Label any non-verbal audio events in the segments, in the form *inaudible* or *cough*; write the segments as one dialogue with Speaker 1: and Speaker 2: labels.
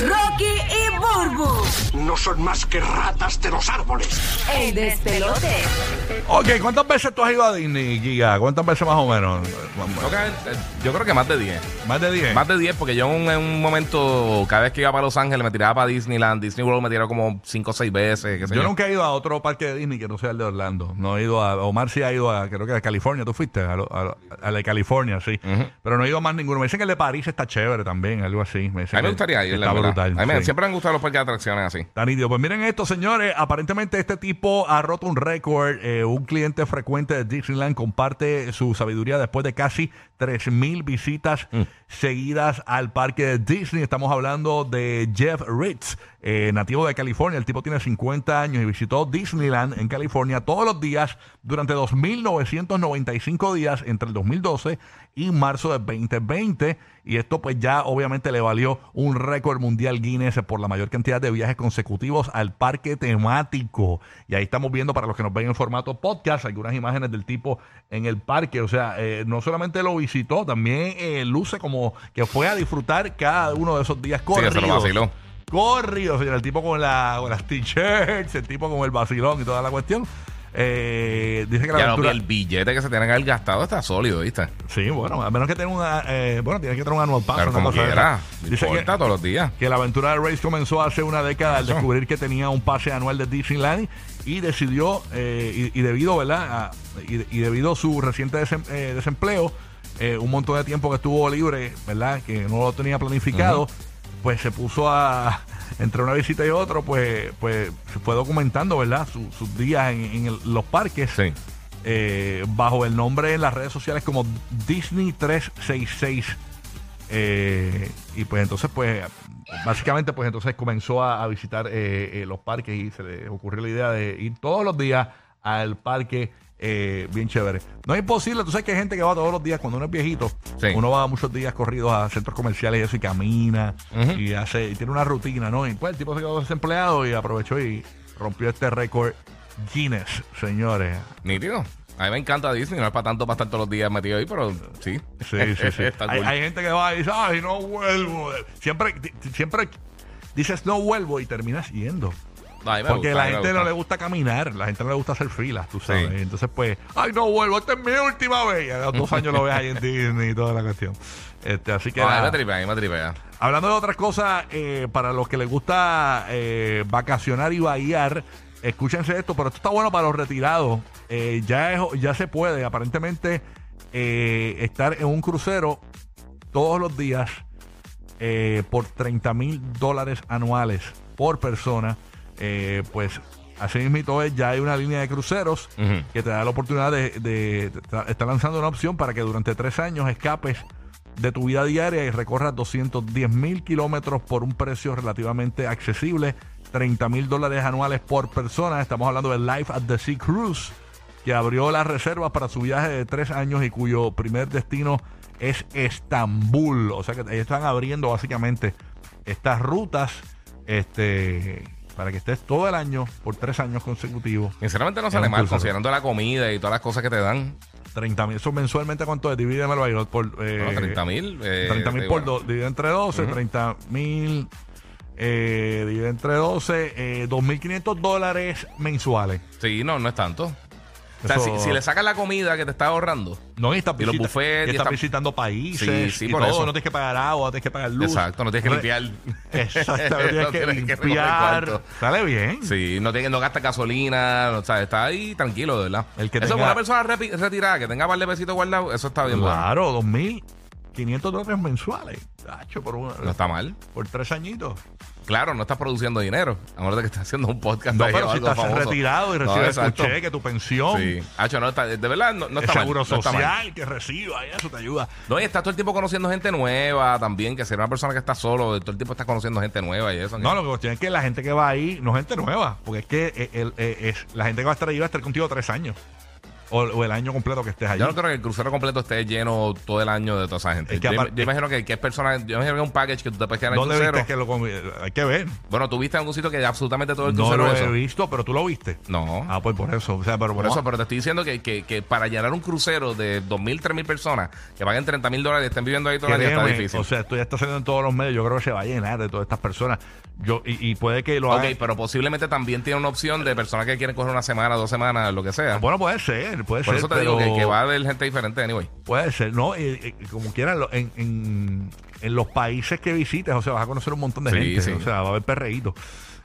Speaker 1: Rocky
Speaker 2: No son más que ratas de los árboles.
Speaker 1: el despelote.
Speaker 3: Ok, ¿cuántas veces tú has ido a Disney, Giga? ¿Cuántas veces más o menos?
Speaker 4: Yo creo que- yo creo que más de 10.
Speaker 3: ¿Más de 10?
Speaker 4: Más de 10 porque yo en un, en un momento, cada vez que iba para Los Ángeles me tiraba para Disneyland, Disney World me tiraba como 5 o 6 veces. qué sé
Speaker 3: Yo nunca he ido a otro parque de Disney que no sea el de Orlando. No he ido a. Omar sí ha ido a. Creo que a California. ¿Tú fuiste? A, lo- a, lo- a la de California, sí. Pero no he ido a más ninguno. Me dicen que el de París está chévere también, algo así. Me dicen
Speaker 4: A mí me gustaría ir,
Speaker 3: Está
Speaker 4: la verdad.
Speaker 3: brutal.
Speaker 4: A mí me-
Speaker 3: sí.
Speaker 4: siempre me han gustado los parques de atracciones así.
Speaker 3: Está nítido. Pues miren esto, señores. Aparentemente este tipo ha roto un récord. Eh, un cliente frecuente de Disneyland comparte su sabiduría después de casi 3.000 visitas seguidas al parque de Disney. Estamos hablando de Jeff Ritz, eh, nativo de California. El tipo tiene 50 años y visitó Disneyland en California todos los días durante 2.995 días entre el 2012 y marzo de 2020. Y esto pues ya obviamente le valió un récord mundial Guinness por la mayor cantidad de viajes consecutivos al parque temático. Y ahí estamos viendo para los que nos ven en formato podcast algunas imágenes del tipo en el parque. O sea, eh, no solamente lo visitó, también eh, luce como que fue a disfrutar cada uno de esos días
Speaker 4: Sí,
Speaker 3: corridos.
Speaker 4: se
Speaker 3: Corridos, señor. El tipo con, la, con las t-shirts, el tipo con el vacilón y toda la cuestión. Eh, dice que la
Speaker 4: Ya no,
Speaker 3: aventura...
Speaker 4: el billete que se tiene que haber gastado está sólido, ¿viste?
Speaker 3: Sí, bueno, a menos que tenga una... eh, bueno, tiene que tener un annual pass.
Speaker 4: Claro, como quiera. No
Speaker 3: Dice que,
Speaker 4: todos los días.
Speaker 3: que la aventura de Race comenzó hace una década al descubrir que tenía un pase anual de Disneyland y decidió, eh, y, y debido, ¿verdad? A- y, y debido a su reciente desem- eh, desempleo, eh, un montón de tiempo que estuvo libre, ¿verdad? Que no lo tenía planificado, pues se puso a, entre una visita y otro, pues, pues se fue documentando, ¿verdad? Su- sus días en, en el- los parques
Speaker 4: Sí.
Speaker 3: eh, bajo el nombre en las redes sociales como Disney 366. Eh, y pues entonces, pues, básicamente, pues entonces comenzó a, a visitar eh, los parques y se le ocurrió la idea de ir todos los días al parque. eh, bien chévere. No es imposible, tú sabes que hay gente que va todos los días cuando uno es viejito.
Speaker 4: Sí.
Speaker 3: Uno va muchos días corridos a centros comerciales y eso y camina y hace y tiene una rutina, ¿no? Y pues el tipo se quedó desempleado y aprovechó y rompió este récord Guinness, señores.
Speaker 4: Nítido. A mí me encanta Disney, no es para tanto para estar todos los días metido ahí, pero sí.
Speaker 3: Sí, sí, sí. *laughs* Hay, hay gente que va y dice, ay, no vuelvo. Siempre, siempre dices no vuelvo y terminas yendo. Porque
Speaker 4: gusta,
Speaker 3: la gente no le gusta caminar, la gente no le gusta hacer filas, tú sabes.
Speaker 4: Sí.
Speaker 3: Entonces, pues, ay, no vuelvo, esta es mi última vez. Y a los dos años lo ves ahí en Disney y toda la cuestión. Este, así que,
Speaker 4: No, a mí
Speaker 3: nada.
Speaker 4: me tripea, me tripea.
Speaker 3: hablando de otras cosas, eh, para los que les gusta eh, vacacionar y bahíar, escúchense esto, pero esto está bueno para los retirados. Eh, ya, es- ya se puede, aparentemente, estar en un crucero todos los días por 30 mil dólares anuales por persona. Eh, pues así mismo es, ya hay una línea de cruceros que te da la oportunidad de, de- de- está- lanzando una opción para que durante tres años escapes de tu vida diaria y recorras 210 mil kilómetros por un precio relativamente accesible, 30 mil dólares anuales por persona. Estamos hablando de Life at the Sea Cruise, que abrió las reservas para su viaje de tres años y cuyo primer destino es Estambul. O sea que están abriendo básicamente estas rutas este, para que estés todo el año por tres años consecutivos.
Speaker 4: Sinceramente no sale mal,
Speaker 3: crucero.
Speaker 4: considerando la comida y todas las cosas que te dan.
Speaker 3: 30 mil. Eso mensualmente, ¿cuánto es? Divídemelo ahí. Por, eh,
Speaker 4: No, 30 mil. eh,
Speaker 3: 30 mil por
Speaker 4: igual.
Speaker 3: dos. Divide entre 12, 30 mil. Eh, divide entre 12, eh, 2.500 dólares mensuales.
Speaker 4: Sí, no, no es tanto. O sea,
Speaker 3: Eso-
Speaker 4: si, si le sacas la comida que te está ahorrando.
Speaker 3: No, y estás,
Speaker 4: Y los
Speaker 3: visita-
Speaker 4: buffets,
Speaker 3: y
Speaker 4: y
Speaker 3: estás
Speaker 4: está-
Speaker 3: visitando países.
Speaker 4: Sí, sí,
Speaker 3: y
Speaker 4: por
Speaker 3: todo.
Speaker 4: eso.
Speaker 3: No tienes que pagar agua, no tienes que pagar luz.
Speaker 4: Exacto, no tienes que limpiar. *laughs*
Speaker 3: Exactamente, no tienes
Speaker 4: No
Speaker 3: que
Speaker 4: tienes que recoger
Speaker 3: limpiar.
Speaker 4: cuarto.
Speaker 3: Sale bien.
Speaker 4: Sí, no, tiene, no gasta gasolina, o sea, está ahí tranquilo, de verdad.
Speaker 3: El que
Speaker 4: eso
Speaker 3: tenga-
Speaker 4: una persona repi- retirada que tenga par de besitos guardados, eso está bien bueno.
Speaker 3: Claro, 2.500 dólares mensuales. Tacho, por, una-
Speaker 4: No está mal.
Speaker 3: por tres añitos.
Speaker 4: Claro, no estás produciendo dinero. A menos de que estás haciendo un podcast.
Speaker 3: No, pero si estás
Speaker 4: famoso.
Speaker 3: retirado y
Speaker 4: No,
Speaker 3: recibes tu
Speaker 4: exacto.
Speaker 3: cheque, tu pensión,
Speaker 4: Sí. Hacho, no, está, de verdad no, no
Speaker 3: el
Speaker 4: está mal.
Speaker 3: seguro
Speaker 4: no está mal.
Speaker 3: social que reciba y eso te ayuda.
Speaker 4: No, y estás todo el tiempo conociendo gente nueva también, que ser una persona que está solo, todo el tiempo estás conociendo gente nueva y eso.
Speaker 3: No, lo que cuestión es que la gente que va ahí no es gente nueva, porque es que eh, el- eh, la gente que va a estar ahí va a estar contigo tres años. O, o el año completo que estés allí.
Speaker 4: Yo no creo que el crucero completo esté lleno todo el año de toda esa gente.
Speaker 3: Es que
Speaker 4: yo, imagino que, que es personal. Yo imagino que es un package que tú te puedes quedar en el
Speaker 3: ¿Dónde
Speaker 4: crucero.
Speaker 3: viste que lo Hay que ver.
Speaker 4: Bueno, tú viste en algún sitio que absolutamente todo el
Speaker 3: No
Speaker 4: crucero
Speaker 3: lo
Speaker 4: eso.
Speaker 3: he visto, pero tú lo viste.
Speaker 4: No.
Speaker 3: Ah, pues por eso. O sea, pero
Speaker 4: Por eso, pero te estoy diciendo que, que, que para llenar un crucero de 2.000, 3.000 personas que paguen 30 mil dólares y estén viviendo ahí todo el año está difícil.
Speaker 3: O sea, esto ya está saliendo en todos los medios. Yo creo que se va a llenar de todas estas personas. Yo y, y puede que lo
Speaker 4: ok,
Speaker 3: hagan.
Speaker 4: pero posiblemente también tiene una opción de personas que quieren coger una semana, dos semanas, lo que sea.
Speaker 3: Bueno, puede ser, puede
Speaker 4: Por
Speaker 3: ser.
Speaker 4: eso te
Speaker 3: pero
Speaker 4: digo que, que va a haber gente diferente, anyway.
Speaker 3: Puede ser, ¿no? Y- y como quieran, en, en, en los países que visites, o sea, vas a conocer un montón de
Speaker 4: Sí,
Speaker 3: gente.
Speaker 4: sí.
Speaker 3: O sea, va a haber perreíto.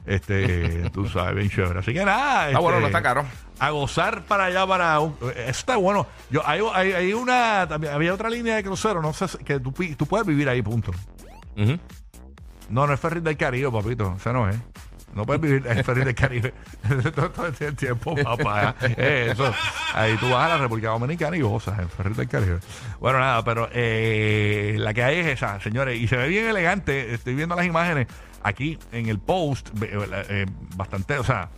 Speaker 3: Este, *laughs* tú sabes, bien chévere. Así que nada.
Speaker 4: Ah, bueno,
Speaker 3: este,
Speaker 4: no está caro.
Speaker 3: A gozar para allá, para. un- eso está bueno. Yo, hay, hay, hay una. También, había otra línea de crucero, no sé, que tú, tú puedes vivir ahí, punto. No, no es Ferry del Caribe, papito. O sea, no es. No puedes vivir en Ferry del Caribe *laughs* todo, todo el tiempo, papá. Eh, Eso. Ahí tú vas a la República Dominicana y gozas en Ferry del Caribe. Bueno, nada, pero eh, la que hay es esa, señores. Y se ve bien elegante. Estoy viendo las imágenes aquí en el post. ve- eh, bastante, o sea,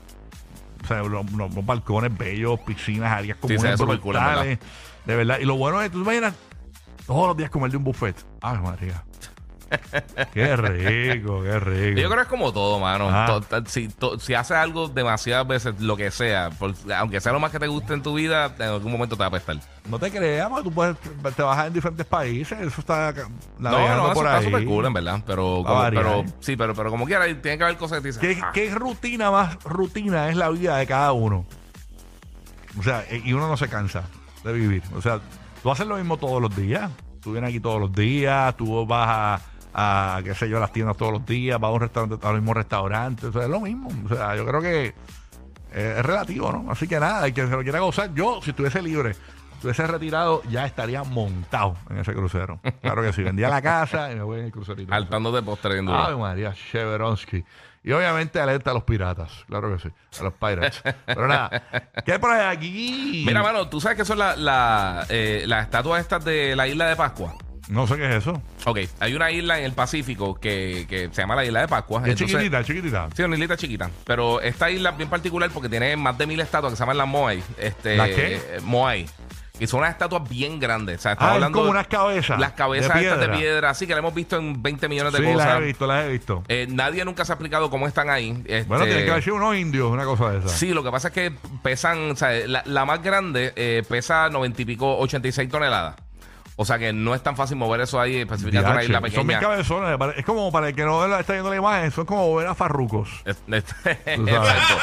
Speaker 3: o sea, los, balcones bellos, piscinas, áreas
Speaker 4: Sí,
Speaker 3: comunes
Speaker 4: cool, en
Speaker 3: brutales. de verdad. Y lo bueno es, tú te imaginas todos los días comer de un buffet. Ay, María. Qué rico, qué rico.
Speaker 4: Yo creo que es como todo, mano.
Speaker 3: Ah.
Speaker 4: To- to- si, to- si haces algo demasiadas veces, lo que sea, por- aunque sea lo más que te guste en tu vida, en algún momento te va a apestar.
Speaker 3: No te creas, tú puedes te bajas en diferentes países, eso está ca-
Speaker 4: No, no, eso
Speaker 3: por
Speaker 4: está súper cool, en verdad. Pero, como- pero sí, pero, pero como quiera, tiene que haber cosas que te
Speaker 3: ¿Qué,
Speaker 4: dicen. "Ah".
Speaker 3: qué rutina más rutina es la vida de cada uno? O sea, e- y uno no se cansa de vivir. O sea, tú haces lo mismo todos los días. Tú vienes aquí todos los días, tú vas a, a, qué sé yo, a las tiendas todos los días, vas a un restaurante, al mismo restaurante. O sea, es lo mismo. O sea, yo creo que eh, es relativo, ¿no? Así que nada, el que se lo quiera gozar, yo, si estuviese libre, estuviese retirado, ya estaría montado en ese crucero. Claro que sí, vendía la casa y me voy en el crucerito.
Speaker 4: Saltando de postre duro.
Speaker 3: Ay, María Cheveronsky. Y obviamente alerta a los piratas. Claro que sí. A los pirates. Pero nada. ¿Qué hay por ahí aquí?
Speaker 4: Mira, mano, ¿tú sabes qué son la- la, eh, las estatuas estas de la isla de Pascua?
Speaker 3: No sé qué es eso.
Speaker 4: Ok, hay una isla en el Pacífico que, que se llama la isla de Pascua.
Speaker 3: Es
Speaker 4: Entonces-
Speaker 3: chiquitita, es chiquitita.
Speaker 4: Sí, una islita chiquita. Pero esta isla es bien particular porque tiene más de mil estatuas que se llaman las Moai. Este,
Speaker 3: ¿Las qué?
Speaker 4: eh, Moai. Y son unas estatuas bien grandes. O sea, estamos
Speaker 3: Ah, es
Speaker 4: hablando.
Speaker 3: como unas cabezas.
Speaker 4: Las cabezas
Speaker 3: de
Speaker 4: estas de
Speaker 3: piedra.
Speaker 4: así que la hemos visto en 20 millones de
Speaker 3: Sí, las
Speaker 4: cosas.
Speaker 3: he visto, las he visto.
Speaker 4: Eh, nadie nunca se ha explicado cómo están ahí. Este,
Speaker 3: Bueno, tienen que haber sido unos indios, una cosa de esa.
Speaker 4: Sí, lo que pasa es que pesan, o sea, la, la más grande eh, pesa 90 y pico, 86 toneladas. O sea que no es tan fácil mover eso ahí, especificando una isla
Speaker 3: Son bien
Speaker 4: pequeña.
Speaker 3: cabezones. Es como para el que no está viendo la imagen, son como ver a farrucos.
Speaker 4: Es- es-. *laughs* Exacto.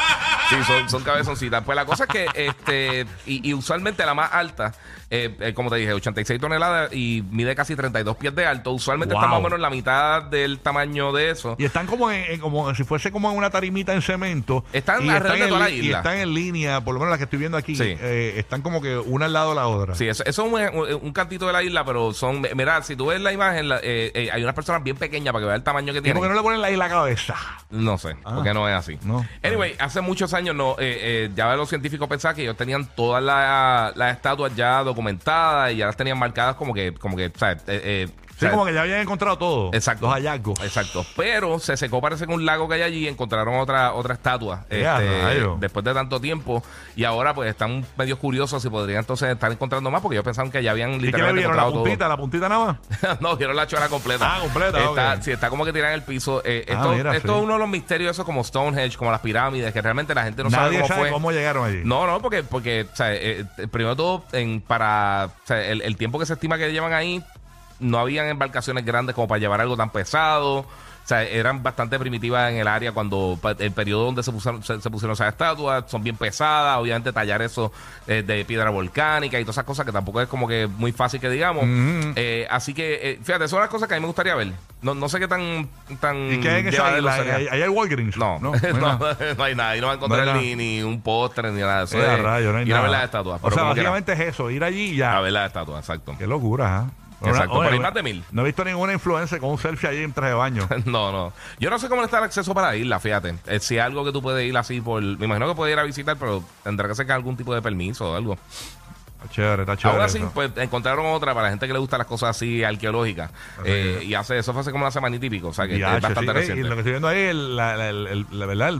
Speaker 4: Sí, son, son cabezoncitas. Pues la cosa es que, este, y, y usualmente la más alta, eh, eh, como te dije, 86 toneladas y mide casi 32 pies de alto. Usualmente está
Speaker 3: Wow.
Speaker 4: más o menos la mitad del tamaño de eso.
Speaker 3: Y están como, en, en- como si fuese como en una tarimita en cemento.
Speaker 4: Están
Speaker 3: y
Speaker 4: alrededor de
Speaker 3: en,
Speaker 4: toda la
Speaker 3: li-
Speaker 4: isla.
Speaker 3: Y están en línea, por lo menos las que estoy viendo aquí.
Speaker 4: Sí.
Speaker 3: eh, están como que una al lado de la otra.
Speaker 4: Sí, eso, eso es un, un- un cantito de la isla, pero son. Mira, si tú ves la imagen, la- eh, eh, hay unas personas bien pequeñas para que veas el tamaño que
Speaker 3: ¿Y
Speaker 4: tienen.
Speaker 3: por qué no le ponen la isla cabeza?
Speaker 4: No sé,
Speaker 3: Ah.
Speaker 4: porque no es así.
Speaker 3: No.
Speaker 4: Anyway, hace años no, eh, eh, ya los científicos pensaban que ellos tenían todas la- las estatuas ya documentadas y ya las tenían marcadas como que, como que, ¿sabes? Eh, eh,
Speaker 3: Sí,
Speaker 4: ¿sabes?
Speaker 3: como que ya habían encontrado todo.
Speaker 4: Exacto.
Speaker 3: Los hallazgos.
Speaker 4: Exacto. Pero se secó, parece que un lago que hay allí y encontraron otra, otra estatua.
Speaker 3: ¡Eh, a
Speaker 4: este,
Speaker 3: rayo!
Speaker 4: después de tanto tiempo. Y ahora pues están medio curiosos si podrían entonces estar encontrando más porque ellos pensaban que ya habían
Speaker 3: ¿Y qué le
Speaker 4: literalmente
Speaker 3: vieron? ¿La
Speaker 4: encontrado
Speaker 3: puntita? ¿La puntita nada más? *laughs*
Speaker 4: no, vieron la chola completa.
Speaker 3: Ah, completa,
Speaker 4: Está,
Speaker 3: ok.
Speaker 4: Sí, está como que tiran el piso. Eh,
Speaker 3: Ah,
Speaker 4: esto
Speaker 3: mira,
Speaker 4: esto
Speaker 3: sí.
Speaker 4: es uno de los misterios, eso como Stonehenge, como las pirámides, que realmente la gente no sabe
Speaker 3: Nadie
Speaker 4: cómo
Speaker 3: sabe
Speaker 4: fue.
Speaker 3: cómo llegaron allí.
Speaker 4: No, no, porque, porque o sea, eh, eh, primero todo, en, para o sea, el, el tiempo que se estima que llevan ahí, no habían embarcaciones grandes como para llevar algo tan pesado. O sea, eran bastante primitivas en el área cuando el periodo donde se pusieron, se, se pusieron esas estatuas, son bien pesadas, obviamente tallar eso eh, de piedra volcánica y todas esas cosas que tampoco es como que muy fácil que digamos.
Speaker 3: Ujú.
Speaker 4: Eh, así que, eh, fíjate, son las cosas que a mí me gustaría ver. No, no sé qué tan, tan
Speaker 3: ¿Y qué hay en esa isla? ¿Ahí ahí hay Walgreens?
Speaker 4: No,
Speaker 3: no. *laughs*
Speaker 4: no,
Speaker 3: hay nada. *laughs*
Speaker 4: no hay nada. Y no va a encontrar
Speaker 3: No
Speaker 4: ni, ni un postre ni nada de eso.
Speaker 3: Eh, a
Speaker 4: Es
Speaker 3: rayos, no hay
Speaker 4: ir a ver las estatuas.
Speaker 3: O sea, básicamente es eso, ir allí y ya.
Speaker 4: A ver las estatuas, exacto.
Speaker 3: Qué locura, ¿ah?
Speaker 4: Exacto,
Speaker 3: Oye,
Speaker 4: pero hay más de mil.
Speaker 3: No he visto ninguna influencer con un selfie allí en traje de baño. *laughs*
Speaker 4: No, no. Yo no sé cómo está el acceso para la isla, fíjate. Eh, si algo que tú puedes ir así por... Me imagino que puedes ir a visitar, pero tendrá que sacar algún tipo de permiso o algo.
Speaker 3: Está chévere, está chévere.
Speaker 4: Ahora sí,
Speaker 3: eso.
Speaker 4: pues encontraron otra para la gente que le gusta las cosas así arqueológicas. Eh, y hace eso fue hace como una semana y típico. O sea que
Speaker 3: Ya,
Speaker 4: es bastante
Speaker 3: sí, eh,
Speaker 4: reciente.
Speaker 3: Y lo que estoy viendo ahí, el- la, la- el- el- la verdad,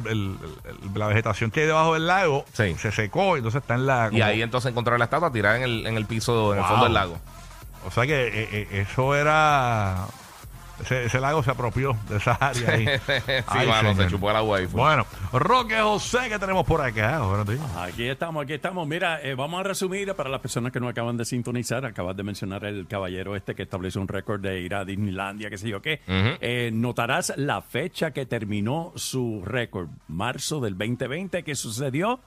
Speaker 3: la vegetación que hay debajo del lago
Speaker 4: Sí.
Speaker 3: se secó, y entonces está en la.
Speaker 4: Y ahí entonces encontraron la estatua tirada en el, en el piso, en el fondo del lago.
Speaker 3: O sea que eh, eh, eso era. Ese, ese lago se apropió de esa área ahí. *laughs*
Speaker 4: sí,
Speaker 3: Ay,
Speaker 4: mano, se chupó el agua ahí. fue.
Speaker 3: Bueno, Roque José, que tenemos por acá? Buenos días.
Speaker 5: Aquí estamos, aquí estamos. Mira, eh, vamos a resumir para las personas que no acaban de sintonizar. Acabas de mencionar el caballero este que estableció un récord de ir a Disneylandia, qué sé yo qué. Eh, notarás la fecha que terminó su récord, marzo del 2020. ¿Qué sucedió?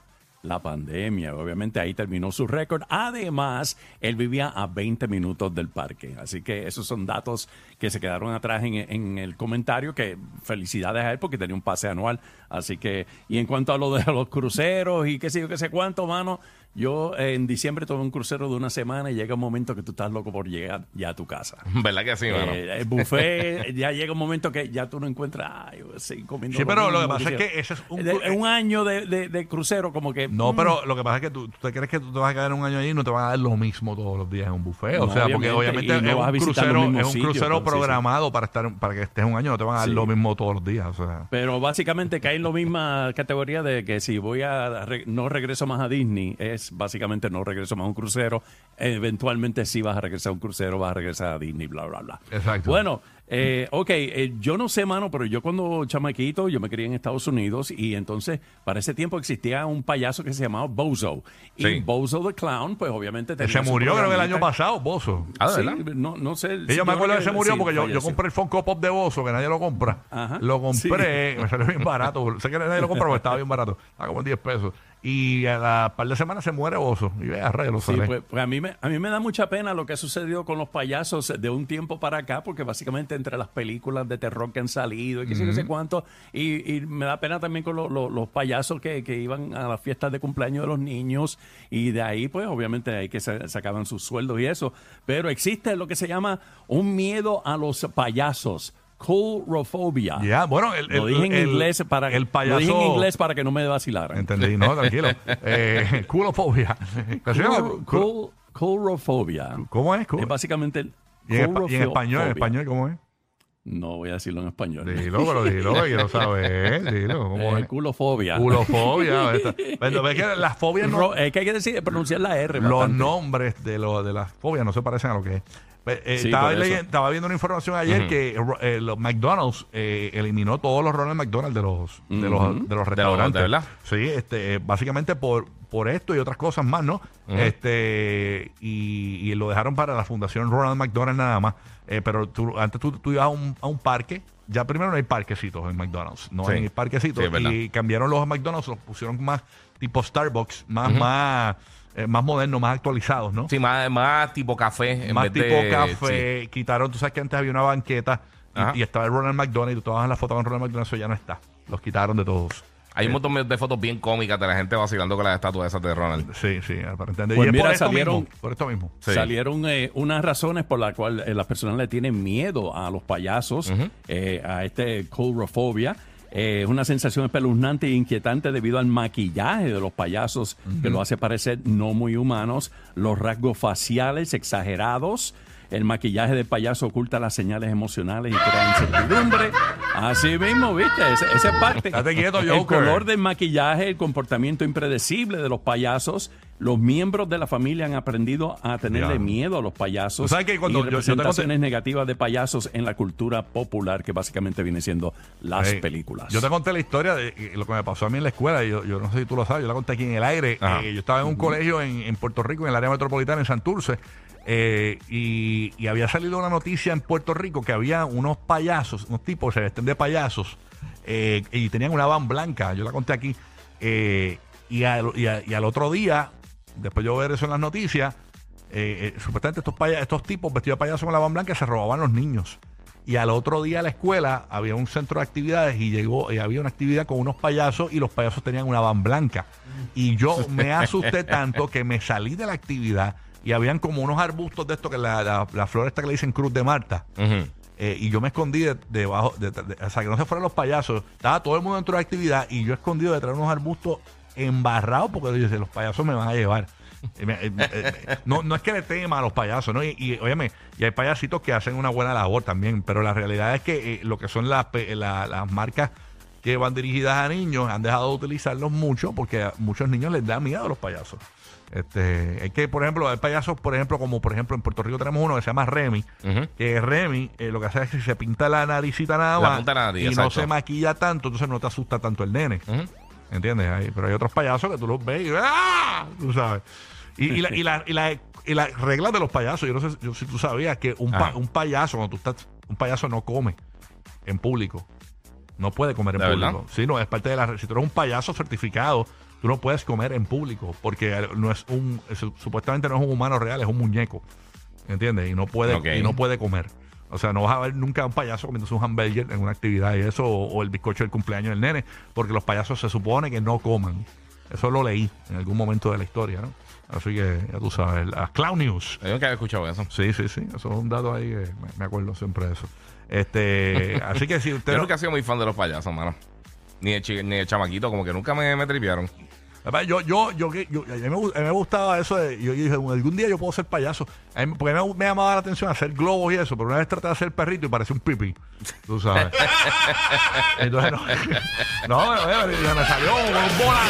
Speaker 5: La pandemia, obviamente ahí terminó su récord. Además, él vivía a 20 minutos del parque. Así que esos son datos que se quedaron atrás en, el comentario. Que felicidades a él porque tenía un pase anual. Así que, y en cuanto a lo de los cruceros y qué sé yo, qué sé cuánto, mano, yo eh, en diciembre tuve un crucero de una semana y llega un momento que tú estás loco por llegar ya a tu casa. *laughs*
Speaker 4: ¿Verdad que sí, mano?
Speaker 5: Eh, el buffet, ya llega un momento que ya tú no encuentras, ay, seguir comiendo.
Speaker 3: Sí, pero lo que pasa es que ese es un
Speaker 5: De-
Speaker 3: cru-
Speaker 5: un año de, de- de crucero, como que.
Speaker 3: No, pero lo que pasa es que tú, tú te crees que tú te vas a quedar un año allí y no te van a dar lo mismo todos los días en un buffet. o sea, porque
Speaker 5: obviamente, no
Speaker 3: es un crucero, es un
Speaker 5: sitios,
Speaker 3: crucero
Speaker 5: sí, sí.
Speaker 3: programado para estar para que estés un año, no te van a dar
Speaker 5: Sí.
Speaker 3: lo mismo todos los días. O sea.
Speaker 5: Pero básicamente cae en la misma categoría de que si voy a no regreso más a Disney, es básicamente no regreso más a un crucero. Eventualmente sí vas a regresar a un crucero, vas a regresar a Disney, bla, bla, bla.
Speaker 3: Exacto.
Speaker 5: Bueno, eh, ok, eh, yo no sé, mano, pero yo cuando chamaquito, yo me crié en Estados Unidos y entonces para ese tiempo existía un payaso que se llamaba Bozo. Y. Bozo the Clown, pues obviamente tenía
Speaker 3: se murió creo que el año pasado, Bozo.
Speaker 4: Ah, ¿de
Speaker 5: Sí, no, no sé.
Speaker 3: Y yo me acuerdo que se murió
Speaker 5: sí,
Speaker 3: porque yo, yo compré el Funko Pop de Bozo, que nadie lo compra.
Speaker 5: Ajá.
Speaker 3: Lo compré, *laughs* me salió bien barato. sé que nadie lo compra porque estaba bien barato. Estaba como en 10 pesos. Y a la par de semanas se muere Bozo. Y ve a rayos lo
Speaker 5: Sí, pues, pues a, mí me, a mí me da mucha pena lo que ha sucedido con los payasos de un tiempo para acá, porque básicamente entre las películas de terror que han salido y qué sé yo, sé cuánto, y, y me da pena también con lo- lo- los payasos que, que iban a las fiestas de cumpleaños de los niños, y de ahí, pues obviamente ahí que se sacaban sus sueldos y eso. Pero existe lo que se llama un miedo a los payasos. Coulrophobia.
Speaker 3: Ya, bueno, el,
Speaker 5: Lo
Speaker 3: el-
Speaker 5: dije en
Speaker 3: el-
Speaker 5: inglés para
Speaker 3: el payaso.
Speaker 5: lo dije en inglés para que no me vacilaran.
Speaker 3: Entendí, no, tranquilo. *laughs* eh, culofobia. ¿Qué se llama?
Speaker 5: Coul- coul- Coulrophobia.
Speaker 3: ¿Cómo es?
Speaker 5: Es básicamente
Speaker 3: Y en, y en
Speaker 5: coulrophobia.
Speaker 3: español, en español, ¿cómo es?
Speaker 5: No voy a decirlo en español.
Speaker 3: Dilo, pero dilo, que quiero saber. Dilo, *laughs* ¿cómo
Speaker 5: Eh,
Speaker 3: es?
Speaker 5: culofobia.
Speaker 3: Culofobia. *laughs* Bueno, ves que las fobias no,
Speaker 5: es que hay que decir, pronunciar la R.
Speaker 3: los
Speaker 5: bastante.
Speaker 3: nombres de, lo, de las fobias no se parecen a lo que es. Eh,
Speaker 5: Sí,
Speaker 3: estaba, viendo una información ayer que eh, los McDonald's eh, eliminó todos los Ronald McDonald de los, de los, de los restaurantes.
Speaker 4: ¿de verdad?
Speaker 3: Sí, este, eh, básicamente por, por esto y otras cosas más, ¿no? este y, y lo dejaron para la Fundación Ronald McDonald nada más. Eh, pero tú, antes tú, tú ibas a un, a un parque. Ya primero no hay parquecitos en McDonald's, no
Speaker 4: Sí.
Speaker 3: hay parquecitos.
Speaker 4: Sí,
Speaker 3: y cambiaron los McDonald's, los pusieron más tipo Starbucks, más, más, eh, más modernos, más actualizados, ¿no?
Speaker 4: Sí, más, más tipo café. En
Speaker 3: más
Speaker 4: vez
Speaker 3: tipo
Speaker 4: de-
Speaker 3: café. Quitaron, tú sabes que antes había una banqueta y, y estaba el Ronald McDonald y tú tomabas la foto con Ronald McDonald, eso ya no está. Los quitaron de todos.
Speaker 4: Hay un montón de fotos bien cómicas de la gente vacilando con las estatuas esas de Ronald.
Speaker 3: Sí, sí, aparentemente.
Speaker 5: Pues
Speaker 3: y es
Speaker 5: mira,
Speaker 3: por esto
Speaker 5: salieron-
Speaker 3: mismo. Por esto mismo.
Speaker 4: Sí.
Speaker 5: Salieron eh, unas razones por las cuales las personas le tienen miedo a los payasos, eh, a este coulrophobia. Eh, Es una sensación espeluznante e inquietante debido al maquillaje de los payasos que lo hace parecer no muy humanos, los rasgos faciales exagerados. El maquillaje del payaso oculta las señales emocionales y crea incertidumbre. Así mismo, ¿viste? Ese- Esa es parte.
Speaker 3: Estate quieto,
Speaker 5: El color del maquillaje, el comportamiento impredecible de los payasos. Los miembros de la familia han aprendido a tenerle miedo a los payasos.
Speaker 3: Sabes que cuando
Speaker 5: y
Speaker 3: yo- yo
Speaker 5: representaciones negativas de payasos en la cultura popular, que básicamente viene siendo las
Speaker 3: Hey,
Speaker 5: películas.
Speaker 3: Yo te conté la historia de eh, lo que me pasó a mí en la escuela. Yo, yo no sé si tú lo sabes, yo la conté aquí en el aire. Eh, yo estaba en un colegio en, en Puerto Rico, en el área metropolitana, en Santurce. Eh, y, había salido una noticia en Puerto Rico que había unos payasos, unos tipos se vestían de payasos eh, y tenían una van blanca. Yo la conté aquí. eh, y, al, otro día, después yo ver eso en las noticias, eh, eh, supuestamente estos, paya- estos tipos vestidos de payaso con la van blanca se robaban los niños. Y al otro día a la escuela había un centro de actividades y llegó y había una actividad con unos payasos y los payasos tenían una van blanca. Y yo me asusté tanto que me salí de la actividad y habían como unos arbustos de esto que la, la, la flor esta que le dicen Cruz de Marta.
Speaker 4: Ujú.
Speaker 3: Eh, y yo me escondí de- debajo, de- de- o sea, que no se fueran los payasos. Estaba todo el mundo dentro de la actividad y yo escondido detrás de unos arbustos embarrados porque yo decía, los payasos me van a llevar. Eh, me- eh, eh, no, no es que le tema a los payasos, ¿no? Y, y, óyeme, y hay payasitos que hacen una buena labor también, pero la realidad es que eh, lo que son las, pe- la- las marcas que van dirigidas a niños han dejado de utilizarlos mucho porque a muchos niños les da miedo a los payasos. Este, es que, por ejemplo, hay payasos, por ejemplo, como por ejemplo en Puerto Rico tenemos uno que se llama Remy, que Remy eh, lo que hace es que se pinta la naricita nada más
Speaker 4: nariz,
Speaker 3: y no se maquilla tanto, entonces no te asusta tanto el nene. ¿Entiendes? Ahí, pero hay otros payasos que tú los ves y ¡ah! Tú sabes. Y, y la, y, la, y, la, y las reglas de los payasos, yo no sé yo- si tú sabías que un, pa-
Speaker 4: Ajá.
Speaker 3: un payaso, cuando tú estás, un payaso no come en público. No puede comer en
Speaker 4: ¿De verdad?
Speaker 3: público. Sí, no, es parte de la. Si tú eres un payaso certificado, tú no puedes comer en público porque no es un. es- supuestamente no es un humano real, es un muñeco. ¿Entiendes? Y no puede, y no puede comer. O sea, no vas a ver nunca a un payaso comiéndose un hamburger en una actividad y eso, o, o el bizcocho del cumpleaños del nene, porque los payasos se supone que no coman. Eso lo leí en algún momento de la historia, ¿no? Así que ya tú sabes, las Clown News.
Speaker 4: Yo nunca había escuchado eso.
Speaker 3: Sí, sí, sí. Eso es un dato ahí que me, me acuerdo siempre de eso. Este, *laughs* así que si usted.
Speaker 4: Yo
Speaker 3: no-
Speaker 4: nunca he sido muy fan de los payasos, mano. Ni de, chi- ni de chamaquito, como que nunca me, me tripearon.
Speaker 3: Papá, Yo, yo, yo, yo- a, mí me, gu- a mí me gustaba eso de, yo dije, algún día yo puedo ser payaso. A mí- porque me, me llamaba la atención hacer globos y eso, pero una vez traté de hacer perrito y parecía un pipí. Tú sabes. *laughs* Entonces, no, *laughs* no, no, me, me salió un volado.